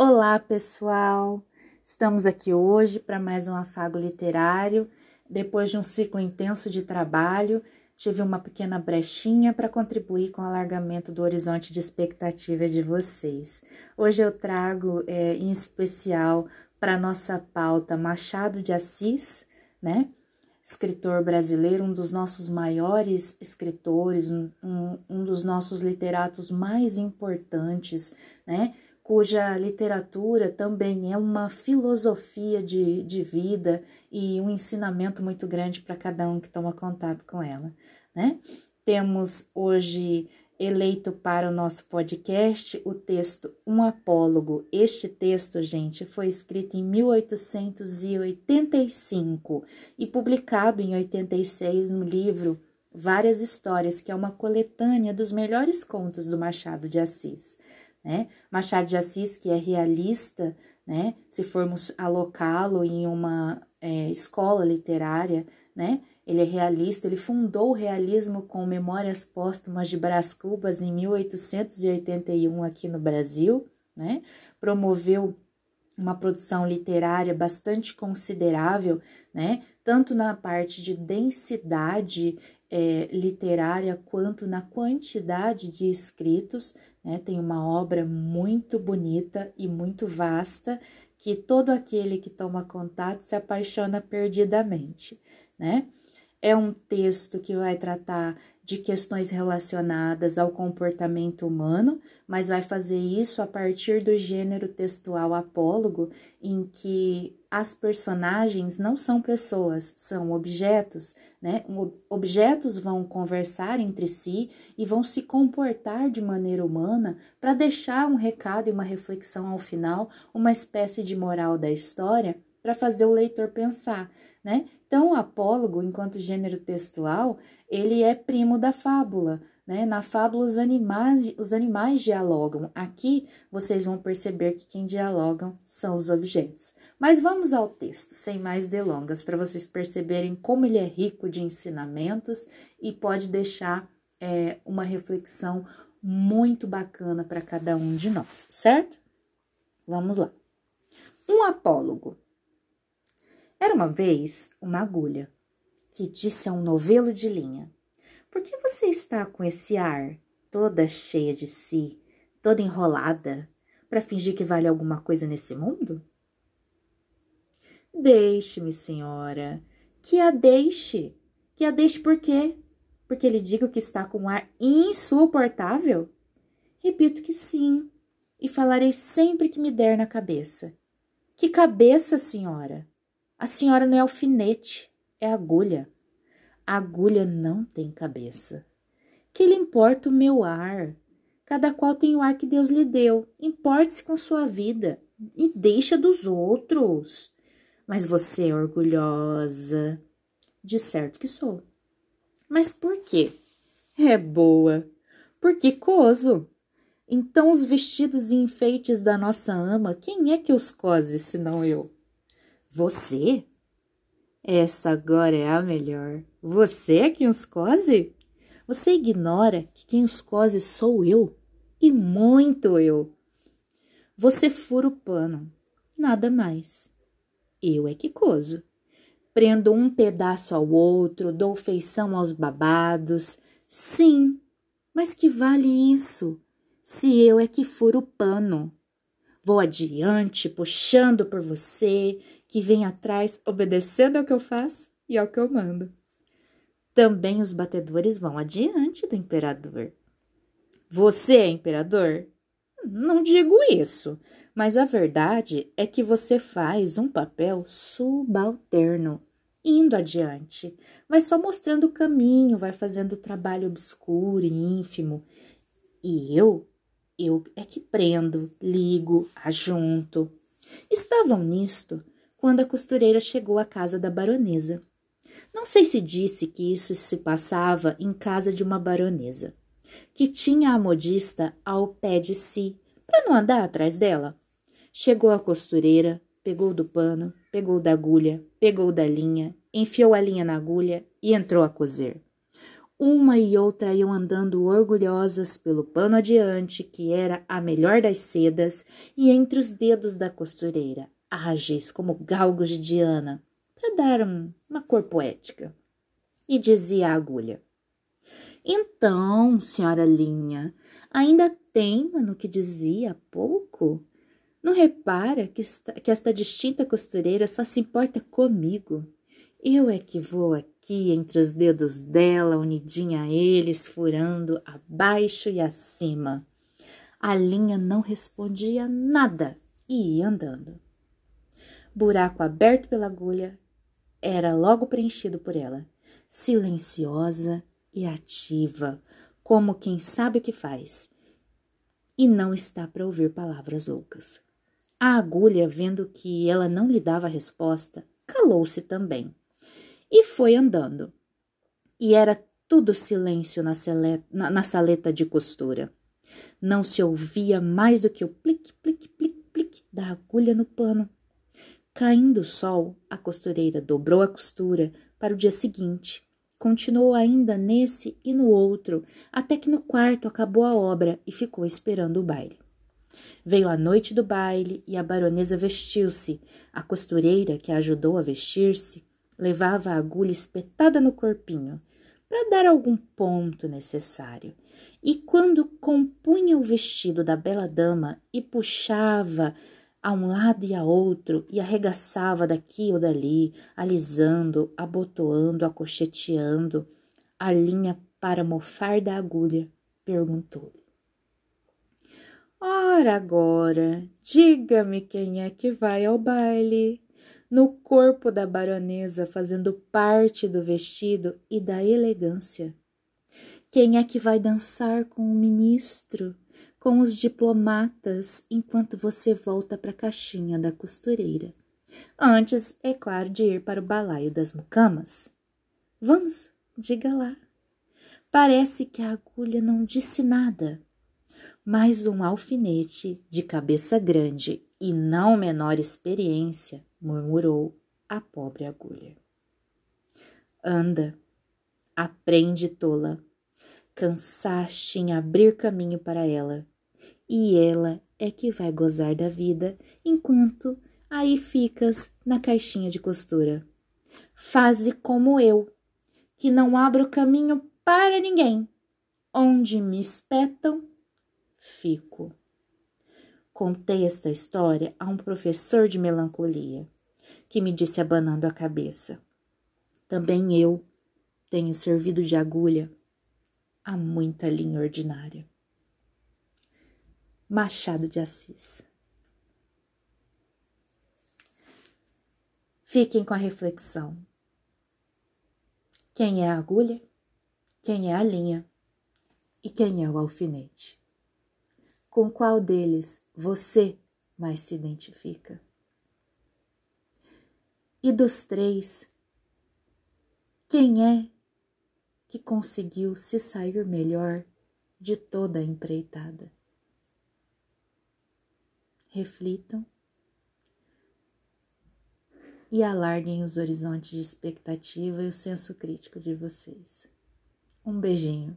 Olá, pessoal! Estamos aqui hoje para mais um afago literário. Depois de um ciclo intenso de trabalho, tive uma pequena brechinha para contribuir com o alargamento do horizonte de expectativa de vocês. Hoje eu trago, é, em especial, para nossa pauta Machado de Assis, né? Escritor brasileiro, um dos nossos maiores escritores, um, um dos nossos literatos mais importantes, né? Cuja literatura também é uma filosofia de, de vida e um ensinamento muito grande para cada um que toma contato com ela, né? Temos hoje eleito para o nosso podcast o texto Um Apólogo. Este texto, gente, foi escrito em 1885 e publicado em 86 no livro Várias Histórias, que é uma coletânea dos melhores contos do Machado de Assis né? Machado de Assis, que é realista, né? Se formos alocá-lo em uma é, escola literária, né? Ele é realista, ele fundou o realismo com Memórias Póstumas de Brás Cubas em 1881 aqui no Brasil, né? Promoveu uma produção literária bastante considerável, né? Tanto na parte de densidade é, literária quanto na quantidade de escritos, né? Tem uma obra muito bonita e muito vasta que todo aquele que toma contato se apaixona perdidamente, né? É um texto que vai tratar de questões relacionadas ao comportamento humano, mas vai fazer isso a partir do gênero textual apólogo, em que as personagens não são pessoas, são objetos, né? Objetos vão conversar entre si e vão se comportar de maneira humana para deixar um recado e uma reflexão ao final, uma espécie de moral da história para fazer o leitor pensar, né? Então, o apólogo, enquanto gênero textual, ele é primo da fábula, né? Na fábula, os animais, os animais dialogam. Aqui, vocês vão perceber que quem dialogam são os objetos. Mas vamos ao texto, sem mais delongas, para vocês perceberem como ele é rico de ensinamentos e pode deixar é, uma reflexão muito bacana para cada um de nós, certo? Vamos lá. Um apólogo era uma vez uma agulha que disse a um novelo de linha: Por que você está com esse ar, toda cheia de si, toda enrolada, para fingir que vale alguma coisa nesse mundo? Deixe-me, senhora, que a deixe. Que a deixe por quê? Porque lhe digo que está com um ar insuportável? Repito que sim, e falarei sempre que me der na cabeça. Que cabeça, senhora? A senhora não é alfinete, é agulha. A agulha não tem cabeça. Que lhe importa o meu ar? Cada qual tem o ar que Deus lhe deu. Importe-se com sua vida e deixa dos outros. Mas você é orgulhosa. De certo que sou. Mas por quê? É boa. Porque coso. Então os vestidos e enfeites da nossa ama, quem é que os cose senão eu? Você? Essa agora é a melhor. Você é quem os cose? Você ignora que quem os cose sou eu, e muito eu. Você fura o pano, nada mais. Eu é que coso. Prendo um pedaço ao outro, dou feição aos babados. Sim, mas que vale isso, se eu é que furo o pano? Vou adiante, puxando por você, que vem atrás obedecendo ao que eu faço e ao que eu mando. Também os batedores vão adiante do imperador. Você é imperador? Não digo isso, mas a verdade é que você faz um papel subalterno, indo adiante, vai só mostrando o caminho, vai fazendo trabalho obscuro e ínfimo. E eu, eu é que prendo, ligo, ajunto. Estavam nisto quando a costureira chegou à casa da baronesa. Não sei se disse que isso se passava em casa de uma baronesa, que tinha a modista ao pé de si, para não andar atrás dela. Chegou a costureira, pegou do pano, pegou da agulha, pegou da linha, enfiou a linha na agulha e entrou a coser. Uma e outra iam andando orgulhosas pelo pano adiante, que era a melhor das sedas, e entre os dedos da costureira, ágeis como galgos de Diana, para dar um, uma cor poética. E dizia a agulha: Então, senhora Linha, ainda teima no que dizia há pouco? Não repara que esta, que esta distinta costureira só se importa comigo? Eu é que vou aqui entre os dedos dela, unidinha a eles, furando abaixo e acima. A linha não respondia nada e ia andando. Buraco aberto pela agulha era logo preenchido por ela, silenciosa e ativa, como quem sabe o que faz e não está para ouvir palavras ocas. A agulha, vendo que ela não lhe dava resposta, calou-se também e foi andando. E era tudo silêncio na, na, na, saleta de costura. Não se ouvia mais do que o plique, plique, plique, plique da agulha no pano. Caindo o sol, a costureira dobrou a costura para o dia seguinte. Continuou ainda nesse e no outro, até que no quarto acabou a obra e ficou esperando o baile. Veio a noite do baile e a baronesa vestiu-se. A costureira, que a ajudou a vestir-se, levava a agulha espetada no corpinho, para dar algum ponto necessário. E quando compunha o vestido da bela dama e puxava a um lado e a outro e arregaçava daqui ou dali, alisando, abotoando, acocheteando, a linha para mofar da agulha, perguntou-lhe. Ora agora, diga-me quem é que vai ao baile no corpo da baronesa, fazendo parte do vestido e da elegância. Quem é que vai dançar com o ministro, com os diplomatas, enquanto você volta para a caixinha da costureira? Antes, é claro, de ir para o balaio das mucamas. Vamos, diga lá. Parece que a agulha não disse nada mas um alfinete de cabeça grande e não menor experiência, murmurou a pobre agulha. Anda, aprende, tola. Cansaste em abrir caminho para ela, e ela é que vai gozar da vida enquanto aí ficas na caixinha de costura. Faze como eu, que não abro caminho para ninguém. Onde me espetam, fico. Contei esta história a um professor de melancolia, que me disse abanando a cabeça. Também eu tenho servido de agulha a muita linha ordinária. Machado de Assis. Fiquem com a reflexão. Quem é a agulha? Quem é a linha? E quem é o alfinete? Com qual deles você mais se identifica? E dos três, quem é que conseguiu se sair melhor de toda a empreitada? Reflitam e alarguem os horizontes de expectativa e o senso crítico de vocês. Um beijinho.